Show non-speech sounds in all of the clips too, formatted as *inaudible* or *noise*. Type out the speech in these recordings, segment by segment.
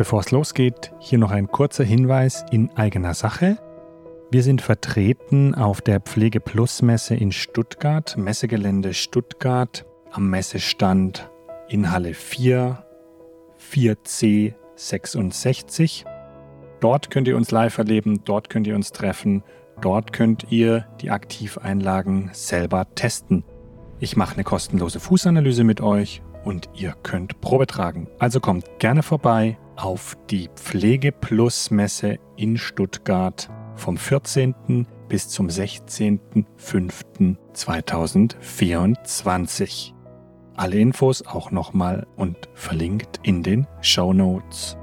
Bevor es losgeht, hier noch ein kurzer Hinweis in eigener Sache. Wir sind vertreten auf der Pflege Plus Messe in Stuttgart, Messegelände Stuttgart, am Messestand in Halle 4, 4C 66. Dort könnt ihr uns live erleben, dort könnt ihr uns treffen, dort könnt ihr die Aktiveinlagen selber testen. Ich mache eine kostenlose Fußanalyse mit euch und ihr könnt Probe tragen. Also kommt gerne vorbei auf die Pflege Plus Messe in Stuttgart vom 14. bis zum 16.05.2024. Alle Infos auch nochmal und verlinkt in den Show Notes.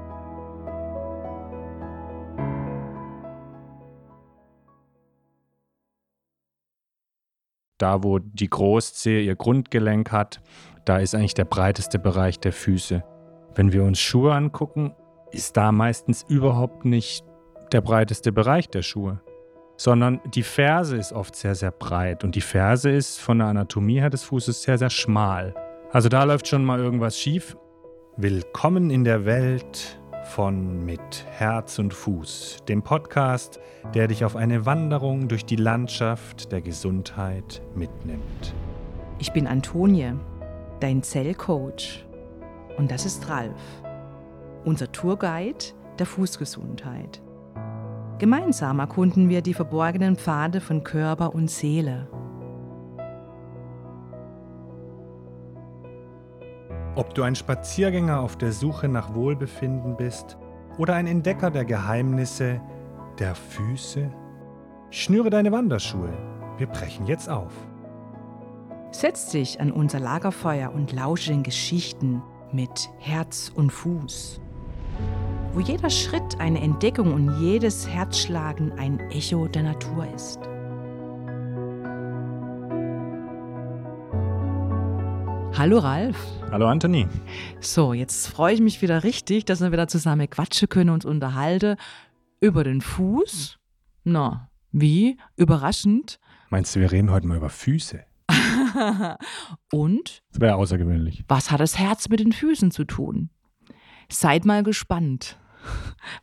Da, wo die Großzehe ihr Grundgelenk hat, da ist eigentlich der breiteste Bereich der Füße. Wenn wir uns Schuhe angucken, ist da meistens überhaupt nicht der breiteste Bereich der Schuhe, sondern die Ferse ist oft sehr, sehr breit und die Ferse ist von der Anatomie her des Fußes sehr, sehr schmal. Also da läuft schon mal irgendwas schief. Willkommen in der Welt von Mit Herz und Fuß, dem Podcast, der dich auf eine Wanderung durch die Landschaft der Gesundheit mitnimmt. Ich bin Antonie, dein Zellcoach. Und das ist Ralf, unser Tourguide der Fußgesundheit. Gemeinsam erkunden wir die verborgenen Pfade von Körper und Seele. Ob du ein Spaziergänger auf der Suche nach Wohlbefinden bist oder ein Entdecker der Geheimnisse der Füße, schnüre deine Wanderschuhe. Wir brechen jetzt auf. Setz dich an unser Lagerfeuer und lausche den Geschichten mit Herz und Fuß wo jeder Schritt eine Entdeckung und jedes Herzschlagen ein Echo der Natur ist. Hallo Ralf. Hallo Anthony. So, jetzt freue ich mich wieder richtig, dass wir wieder zusammen quatschen können und uns unterhalten über den Fuß. Na, wie? Überraschend. Meinst du, wir reden heute mal über Füße? Und? Das wäre außergewöhnlich. Was hat das Herz mit den Füßen zu tun? Seid mal gespannt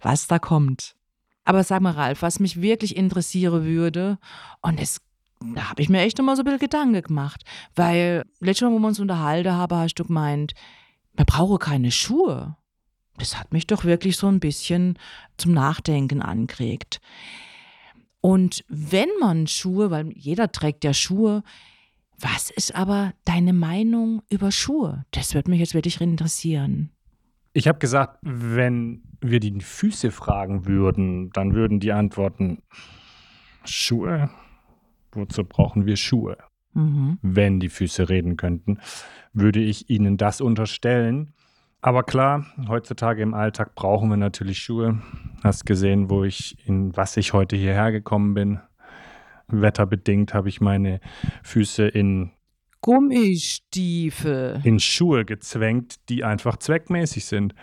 was da kommt. Aber sag mal, Ralf, was mich wirklich interessieren würde, und das, da habe ich mir echt immer so ein bisschen Gedanken gemacht, weil letztes Mal, wo wir uns unterhalten haben, hast du gemeint, man brauche keine Schuhe. Das hat mich doch wirklich so ein bisschen zum Nachdenken angeregt. Und wenn man Schuhe, weil jeder trägt ja Schuhe, was ist aber deine Meinung über Schuhe? Das würde mich jetzt wirklich interessieren. Ich habe gesagt, wenn wir die Füße fragen würden, dann würden die antworten, Schuhe? Wozu brauchen wir Schuhe? Mhm. Wenn die Füße reden könnten, würde ich ihnen das unterstellen. Aber klar, heutzutage im Alltag brauchen wir natürlich Schuhe. Hast gesehen, wo ich in was ich heute hierher gekommen bin. Wetterbedingt habe ich meine Füße in Gummistiefel. In Schuhe gezwängt, die einfach zweckmäßig sind.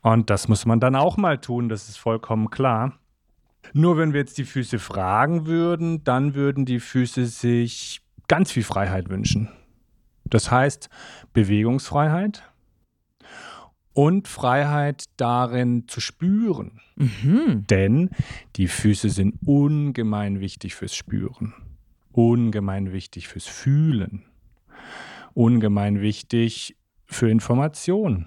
Und das muss man dann auch mal tun, das ist vollkommen klar. Nur wenn wir jetzt die Füße fragen würden, dann würden die Füße sich ganz viel Freiheit wünschen. Das heißt Bewegungsfreiheit und Freiheit darin zu spüren. Mhm. Denn die Füße sind ungemein wichtig fürs Spüren ungemein wichtig fürs Fühlen, ungemein wichtig für Information.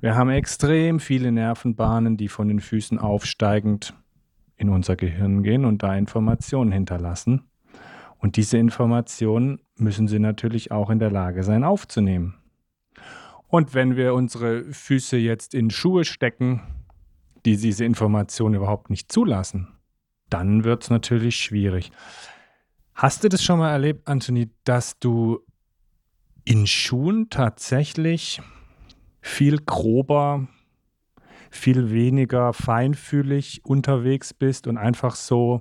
Wir haben extrem viele Nervenbahnen, die von den Füßen aufsteigend in unser Gehirn gehen und da Informationen hinterlassen. Und diese Informationen müssen sie natürlich auch in der Lage sein aufzunehmen. Und wenn wir unsere Füße jetzt in Schuhe stecken, die diese Informationen überhaupt nicht zulassen, dann wird es natürlich schwierig. Hast du das schon mal erlebt, Anthony, dass du in Schuhen tatsächlich viel grober, viel weniger feinfühlig unterwegs bist und einfach so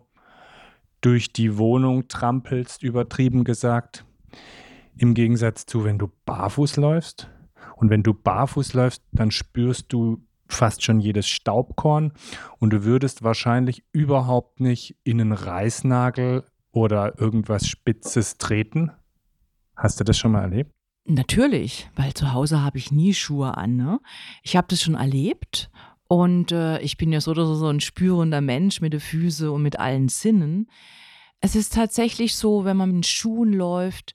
durch die Wohnung trampelst, übertrieben gesagt, im Gegensatz zu, wenn du barfuß läufst. Und wenn du barfuß läufst, dann spürst du fast schon jedes Staubkorn und du würdest wahrscheinlich überhaupt nicht in einen Reißnagel oder irgendwas Spitzes treten? Hast du das schon mal erlebt? Natürlich, weil zu Hause habe ich nie Schuhe an. Ne? Ich habe das schon erlebt und äh, ich bin ja so so ein spürender Mensch mit den Füßen und mit allen Sinnen. Es ist tatsächlich so, wenn man mit Schuhen läuft,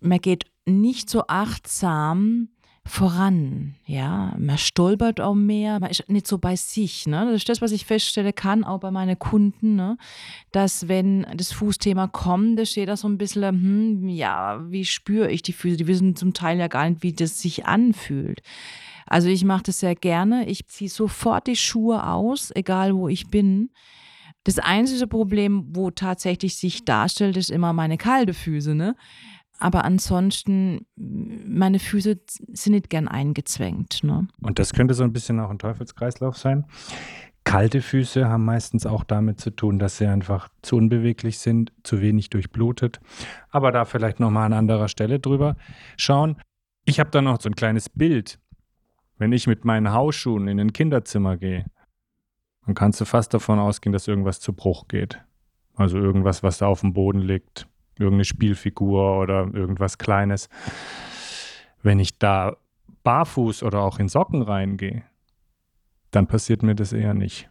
man geht nicht so achtsam voran, ja, man stolpert auch mehr, man ist nicht so bei sich, ne? Das ist das, was ich feststelle kann, auch bei meinen Kunden, ne? Dass wenn das Fußthema kommt, da steht da so ein bisschen, hm, ja, wie spüre ich die Füße? Die wissen zum Teil ja gar nicht, wie das sich anfühlt. Also ich mache das sehr gerne. Ich ziehe sofort die Schuhe aus, egal wo ich bin. Das einzige Problem, wo tatsächlich sich darstellt, ist immer meine kalte Füße, ne? Aber ansonsten, meine Füße sind nicht gern eingezwängt. Ne? Und das könnte so ein bisschen auch ein Teufelskreislauf sein. Kalte Füße haben meistens auch damit zu tun, dass sie einfach zu unbeweglich sind, zu wenig durchblutet. Aber da vielleicht nochmal an anderer Stelle drüber schauen. Ich habe da noch so ein kleines Bild. Wenn ich mit meinen Hausschuhen in ein Kinderzimmer gehe, dann kannst du fast davon ausgehen, dass irgendwas zu Bruch geht. Also irgendwas, was da auf dem Boden liegt, irgendeine Spielfigur oder irgendwas Kleines. Wenn ich da barfuß oder auch in Socken reingehe, dann passiert mir das eher nicht.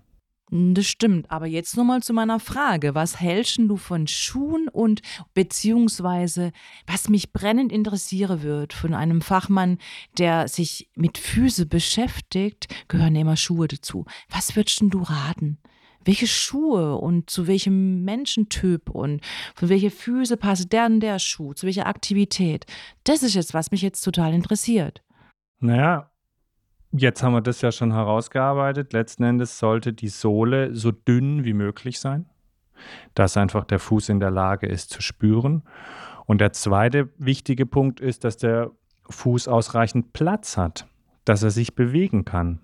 Das stimmt, aber jetzt nochmal zu meiner Frage. Was hältst du von Schuhen und beziehungsweise, was mich brennend interessieren wird, von einem Fachmann, der sich mit Füße beschäftigt, gehören immer Schuhe dazu. Was würdest du raten? Welche Schuhe und zu welchem Menschentyp und von welche Füße passt der und der Schuh, zu welcher Aktivität. Das ist jetzt, was mich jetzt total interessiert. Naja, jetzt haben wir das ja schon herausgearbeitet. Letzten Endes sollte die Sohle so dünn wie möglich sein, dass einfach der Fuß in der Lage ist zu spüren. Und der zweite wichtige Punkt ist, dass der Fuß ausreichend Platz hat, dass er sich bewegen kann.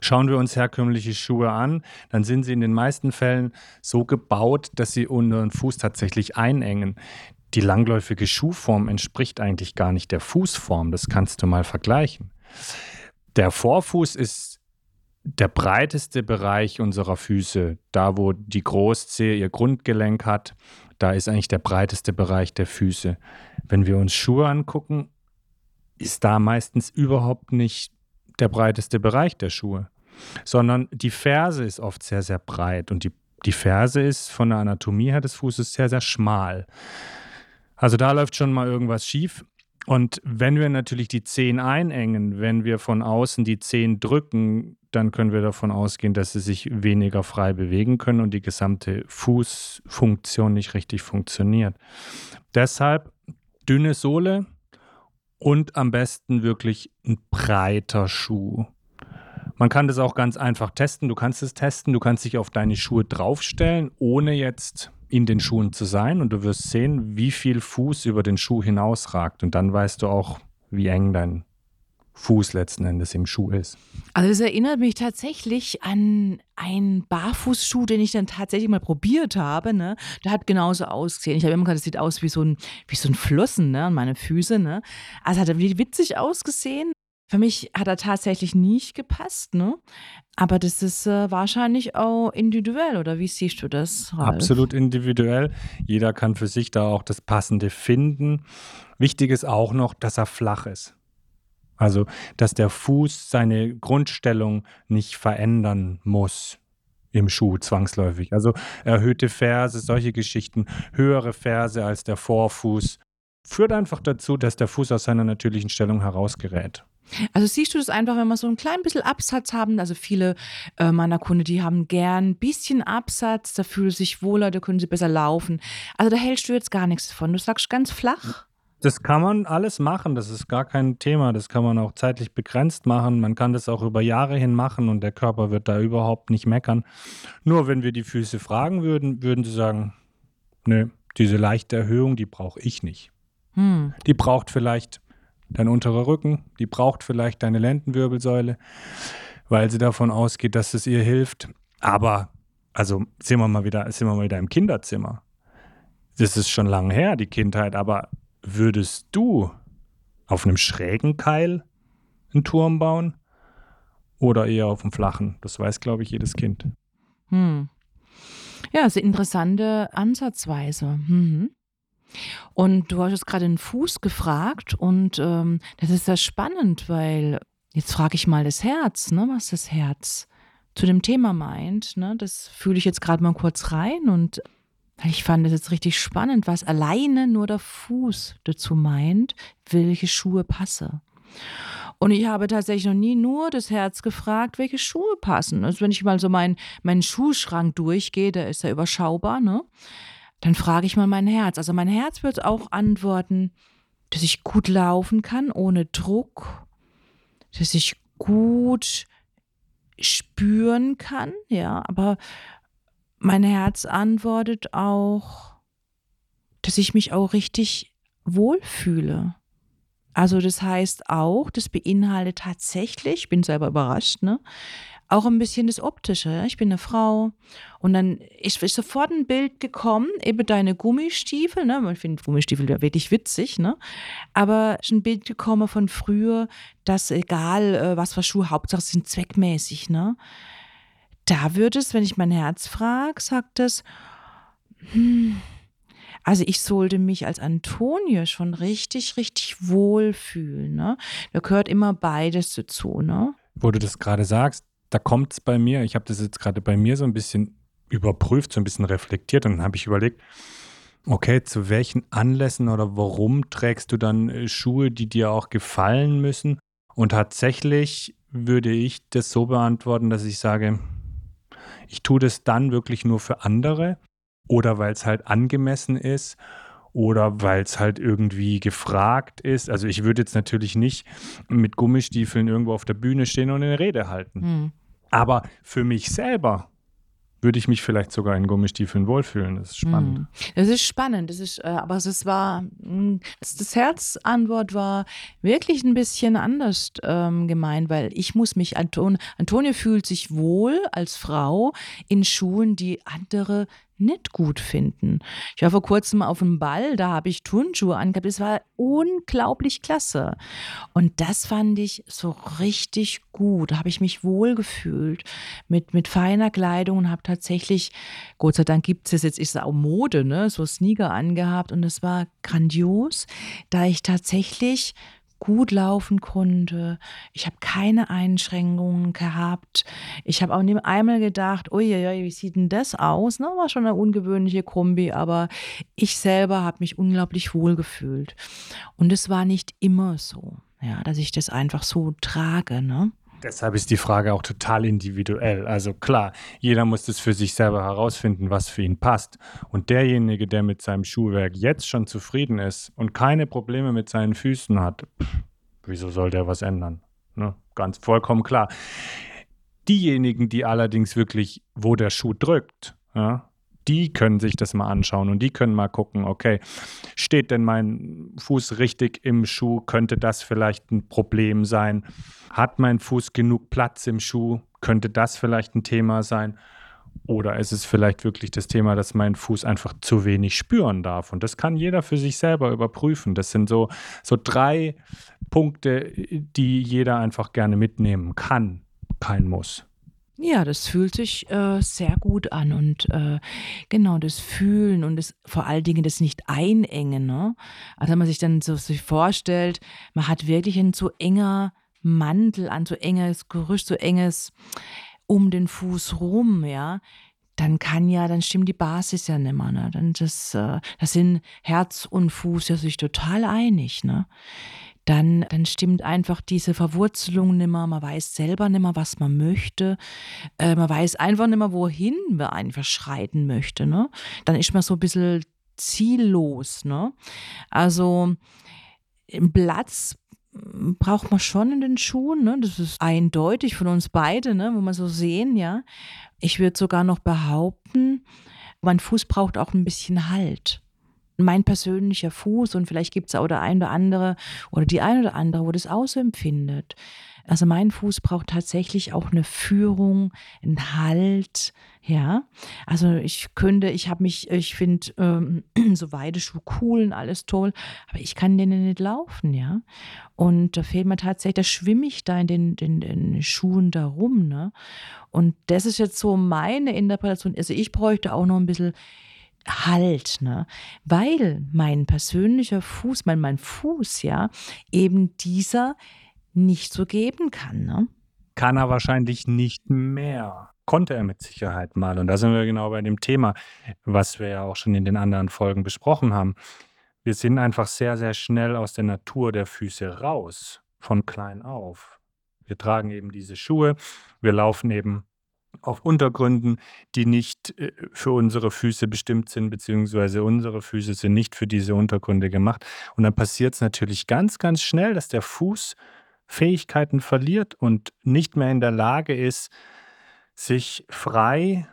Schauen wir uns herkömmliche Schuhe an, dann sind sie in den meisten Fällen so gebaut, dass sie unseren Fuß tatsächlich einengen. Die langläufige Schuhform entspricht eigentlich gar nicht der Fußform, das kannst du mal vergleichen. Der Vorfuß ist der breiteste Bereich unserer Füße, da wo die Großzehe ihr Grundgelenk hat, da ist eigentlich der breiteste Bereich der Füße. Wenn wir uns Schuhe angucken, ist da meistens überhaupt nicht der breiteste Bereich der Schuhe, sondern die Ferse ist oft sehr, sehr breit und die, die Ferse ist von der Anatomie her des Fußes sehr, sehr schmal. Also da läuft schon mal irgendwas schief. Und wenn wir natürlich die Zehen einengen, wenn wir von außen die Zehen drücken, dann können wir davon ausgehen, dass sie sich weniger frei bewegen können und die gesamte Fußfunktion nicht richtig funktioniert. Deshalb dünne Sohle, und am besten wirklich ein breiter Schuh. Man kann das auch ganz einfach testen. Du kannst es testen, du kannst dich auf deine Schuhe draufstellen, ohne jetzt in den Schuhen zu sein und du wirst sehen, wie viel Fuß über den Schuh hinausragt und dann weißt du auch, wie eng dein Fuß letzten Endes im Schuh ist. Also es erinnert mich tatsächlich an einen Barfußschuh, den ich dann tatsächlich mal probiert habe. Ne? Der hat genauso ausgesehen. Ich habe immer gesagt, das sieht aus wie so ein, wie so ein Flossen ne? an meine Füße. Ne? Also hat er witzig ausgesehen. Für mich hat er tatsächlich nicht gepasst, ne? Aber das ist äh, wahrscheinlich auch individuell, oder wie siehst du das? Ralf? Absolut individuell. Jeder kann für sich da auch das Passende finden. Wichtig ist auch noch, dass er flach ist. Also, dass der Fuß seine Grundstellung nicht verändern muss im Schuh zwangsläufig. Also erhöhte Ferse, solche Geschichten, höhere Ferse als der Vorfuß, führt einfach dazu, dass der Fuß aus seiner natürlichen Stellung herausgerät. Also siehst du das einfach, wenn wir so ein klein bisschen Absatz haben, also viele äh, meiner Kunden, die haben gern ein bisschen Absatz, da fühlen sie sich wohler, da können sie besser laufen. Also da hältst du jetzt gar nichts von. Du sagst ganz flach. Das kann man alles machen, das ist gar kein Thema. Das kann man auch zeitlich begrenzt machen. Man kann das auch über Jahre hin machen und der Körper wird da überhaupt nicht meckern. Nur wenn wir die Füße fragen würden, würden sie sagen, nö, diese leichte Erhöhung, die brauche ich nicht. Hm. Die braucht vielleicht dein unterer Rücken, die braucht vielleicht deine Lendenwirbelsäule, weil sie davon ausgeht, dass es ihr hilft. Aber, also sind wir mal wieder, sind wir mal wieder im Kinderzimmer. Das ist schon lange her, die Kindheit, aber Würdest du auf einem schrägen Keil einen Turm bauen oder eher auf einem flachen? Das weiß, glaube ich, jedes Kind. Hm. Ja, ist eine interessante Ansatzweise. Mhm. Und du hast jetzt gerade den Fuß gefragt und ähm, das ist sehr spannend, weil jetzt frage ich mal das Herz, ne, was das Herz zu dem Thema meint. Ne? Das fühle ich jetzt gerade mal kurz rein und ich fand es jetzt richtig spannend, was alleine nur der Fuß dazu meint, welche Schuhe passe. Und ich habe tatsächlich noch nie nur das Herz gefragt, welche Schuhe passen. Also wenn ich mal so meinen mein Schuhschrank durchgehe, der ist ja überschaubar, ne? Dann frage ich mal mein Herz. Also mein Herz wird auch antworten, dass ich gut laufen kann, ohne Druck, dass ich gut spüren kann, ja, aber mein Herz antwortet auch, dass ich mich auch richtig wohlfühle. Also das heißt auch, das beinhaltet tatsächlich, ich bin selber überrascht, ne, auch ein bisschen das Optische. Ich bin eine Frau und dann ist, ist sofort ein Bild gekommen, eben deine Gummistiefel, ne? Ich finde Gummistiefel ja wirklich witzig, ne? Aber ist ein Bild gekommen von früher, dass egal äh, was für Schuhe, Hauptsache sind zweckmäßig, ne? Da wird es, wenn ich mein Herz frage, sagt es, hm, also ich sollte mich als Antonie schon richtig, richtig wohlfühlen. Ne? Da gehört immer beides dazu. Ne? Wo du das gerade sagst, da kommt es bei mir, ich habe das jetzt gerade bei mir so ein bisschen überprüft, so ein bisschen reflektiert und dann habe ich überlegt, okay, zu welchen Anlässen oder warum trägst du dann äh, Schuhe, die dir auch gefallen müssen? Und tatsächlich würde ich das so beantworten, dass ich sage, ich tue das dann wirklich nur für andere oder weil es halt angemessen ist oder weil es halt irgendwie gefragt ist. Also ich würde jetzt natürlich nicht mit Gummistiefeln irgendwo auf der Bühne stehen und eine Rede halten. Hm. Aber für mich selber würde ich mich vielleicht sogar in Gummistiefeln wohlfühlen. Das ist spannend. Hm. Das ist spannend. Das ist, äh, aber es war, hm, das Herzantwort war wirklich ein bisschen anders ähm, gemeint, weil ich muss mich, Anton, Antonia fühlt sich wohl als Frau in Schuhen, die andere nicht gut finden. Ich war vor kurzem auf einem Ball, da habe ich Turnschuhe angehabt. Es war unglaublich klasse. Und das fand ich so richtig gut. Da habe ich mich wohl gefühlt mit, mit feiner Kleidung und habe tatsächlich, Gott sei Dank gibt es jetzt, ist es auch Mode, ne? so Sneaker angehabt. Und es war grandios, da ich tatsächlich gut laufen konnte. Ich habe keine Einschränkungen gehabt. Ich habe auch nicht einmal gedacht, uiuiui, wie sieht denn das aus? Ne, war schon eine ungewöhnliche Kombi, aber ich selber habe mich unglaublich wohl gefühlt. Und es war nicht immer so, ja, dass ich das einfach so trage. Ne? Deshalb ist die Frage auch total individuell. Also klar, jeder muss das für sich selber herausfinden, was für ihn passt. Und derjenige, der mit seinem Schuhwerk jetzt schon zufrieden ist und keine Probleme mit seinen Füßen hat, wieso soll der was ändern? Ne? Ganz vollkommen klar. Diejenigen, die allerdings wirklich, wo der Schuh drückt, ja, die können sich das mal anschauen und die können mal gucken, okay, steht denn mein Fuß richtig im Schuh? Könnte das vielleicht ein Problem sein? Hat mein Fuß genug Platz im Schuh? Könnte das vielleicht ein Thema sein? Oder ist es vielleicht wirklich das Thema, dass mein Fuß einfach zu wenig spüren darf? Und das kann jeder für sich selber überprüfen. Das sind so, so drei Punkte, die jeder einfach gerne mitnehmen kann, kein Muss. Ja, das fühlt sich äh, sehr gut an und äh, genau das Fühlen und das, vor allen Dingen das nicht einengen. Ne? Also wenn man sich dann so sich vorstellt, man hat wirklich ein so enger Mantel an, so enges Gerüst, so enges um den Fuß rum, ja, dann kann ja, dann stimmt die Basis ja nimmer, ne? Dann das, äh, das sind Herz und Fuß ja sich total einig, ne? Dann, dann stimmt einfach diese Verwurzelung nimmer. Man weiß selber nimmer, was man möchte. Äh, man weiß einfach nimmer, wohin man einfach schreiten möchte. Ne? Dann ist man so ein bisschen ziellos. Ne? Also Platz braucht man schon in den Schuhen. Ne? Das ist eindeutig von uns beide, ne? wo wir so sehen, ja. Ich würde sogar noch behaupten, mein Fuß braucht auch ein bisschen Halt mein persönlicher Fuß und vielleicht gibt es auch der ein oder andere oder die ein oder andere, wo das auch so empfindet. Also mein Fuß braucht tatsächlich auch eine Führung, einen Halt, ja. Also ich könnte, ich habe mich, ich finde ähm, *clears throat* so Weideschuh cool und alles toll, aber ich kann denen nicht laufen, ja. Und da fehlt mir tatsächlich, da schwimme ich da in den, den, den Schuhen da rum, ne. Und das ist jetzt so meine Interpretation. Also ich bräuchte auch noch ein bisschen Halt, ne? Weil mein persönlicher Fuß, mein, mein Fuß, ja, eben dieser nicht so geben kann, ne? Kann er wahrscheinlich nicht mehr. Konnte er mit Sicherheit mal. Und da sind wir genau bei dem Thema, was wir ja auch schon in den anderen Folgen besprochen haben. Wir sind einfach sehr, sehr schnell aus der Natur der Füße raus, von klein auf. Wir tragen eben diese Schuhe, wir laufen eben auf Untergründen, die nicht äh, für unsere Füße bestimmt sind, beziehungsweise unsere Füße sind nicht für diese Untergründe gemacht. Und dann passiert es natürlich ganz, ganz schnell, dass der Fuß Fähigkeiten verliert und nicht mehr in der Lage ist, sich frei,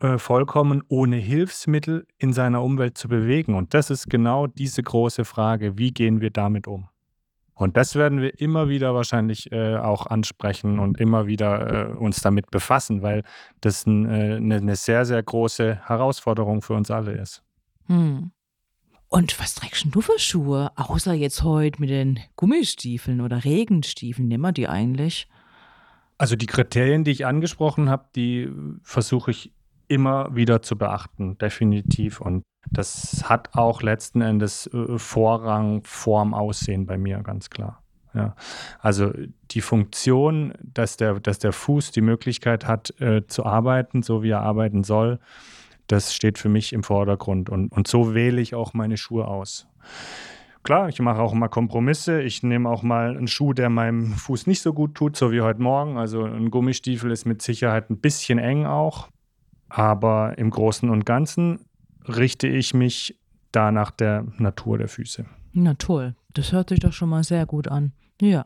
äh, vollkommen ohne Hilfsmittel in seiner Umwelt zu bewegen. Und das ist genau diese große Frage, wie gehen wir damit um? Und das werden wir immer wieder wahrscheinlich äh, auch ansprechen und immer wieder äh, uns damit befassen, weil das ein, äh, eine, eine sehr, sehr große Herausforderung für uns alle ist. Hm. Und was trägst du für Schuhe? Außer jetzt heute mit den Gummistiefeln oder Regenstiefeln, nehmen wir die eigentlich? Also die Kriterien, die ich angesprochen habe, die versuche ich immer wieder zu beachten, definitiv. Und das hat auch letzten Endes äh, Vorrang vorm Aussehen bei mir, ganz klar. Ja. Also die Funktion, dass der, dass der Fuß die Möglichkeit hat, äh, zu arbeiten, so wie er arbeiten soll, das steht für mich im Vordergrund. Und, und so wähle ich auch meine Schuhe aus. Klar, ich mache auch mal Kompromisse. Ich nehme auch mal einen Schuh, der meinem Fuß nicht so gut tut, so wie heute Morgen. Also ein Gummistiefel ist mit Sicherheit ein bisschen eng auch. Aber im Großen und Ganzen richte ich mich da nach der Natur der Füße. Na toll, das hört sich doch schon mal sehr gut an. Ja.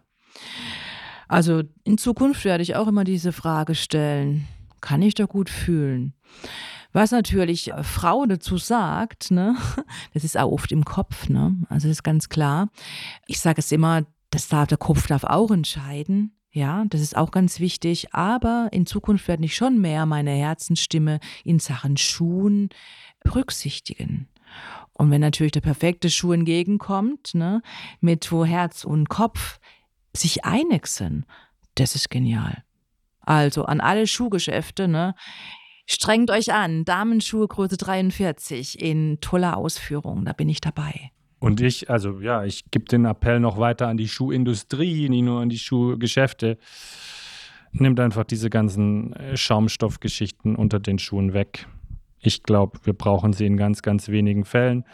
Also in Zukunft werde ich auch immer diese Frage stellen, kann ich da gut fühlen? Was natürlich Frau dazu sagt, ne, *laughs* das ist auch oft im Kopf, ne? Also das ist ganz klar. Ich sage es immer, das darf, der Kopf darf auch entscheiden. Ja, das ist auch ganz wichtig. Aber in Zukunft werde ich schon mehr meine Herzensstimme in Sachen Schuhen berücksichtigen. Und wenn natürlich der perfekte Schuh entgegenkommt, ne, mit wo Herz und Kopf sich einig sind, das ist genial. Also an alle Schuhgeschäfte, ne, strengt euch an. Damenschuhe Größe 43 in toller Ausführung, da bin ich dabei. Und ich, also ja, ich gebe den Appell noch weiter an die Schuhindustrie, nicht nur an die Schuhgeschäfte. Nimmt einfach diese ganzen äh, Schaumstoffgeschichten unter den Schuhen weg. Ich glaube, wir brauchen sie in ganz, ganz wenigen Fällen.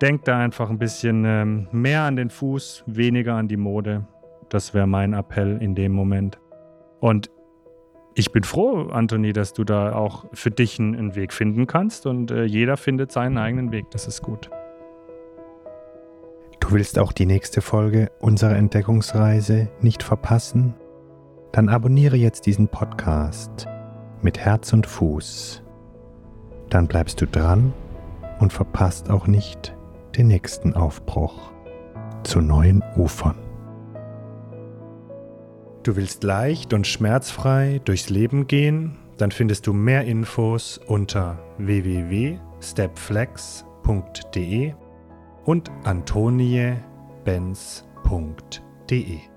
Denkt da einfach ein bisschen ähm, mehr an den Fuß, weniger an die Mode. Das wäre mein Appell in dem Moment. Und ich bin froh, Anthony, dass du da auch für dich einen Weg finden kannst und äh, jeder findet seinen eigenen Weg. Das ist gut. Du willst auch die nächste Folge unserer Entdeckungsreise nicht verpassen? Dann abonniere jetzt diesen Podcast mit Herz und Fuß. Dann bleibst du dran und verpasst auch nicht den nächsten Aufbruch zu neuen Ufern. Du willst leicht und schmerzfrei durchs Leben gehen? Dann findest du mehr Infos unter www.stepflex.de und antoniebenz.de.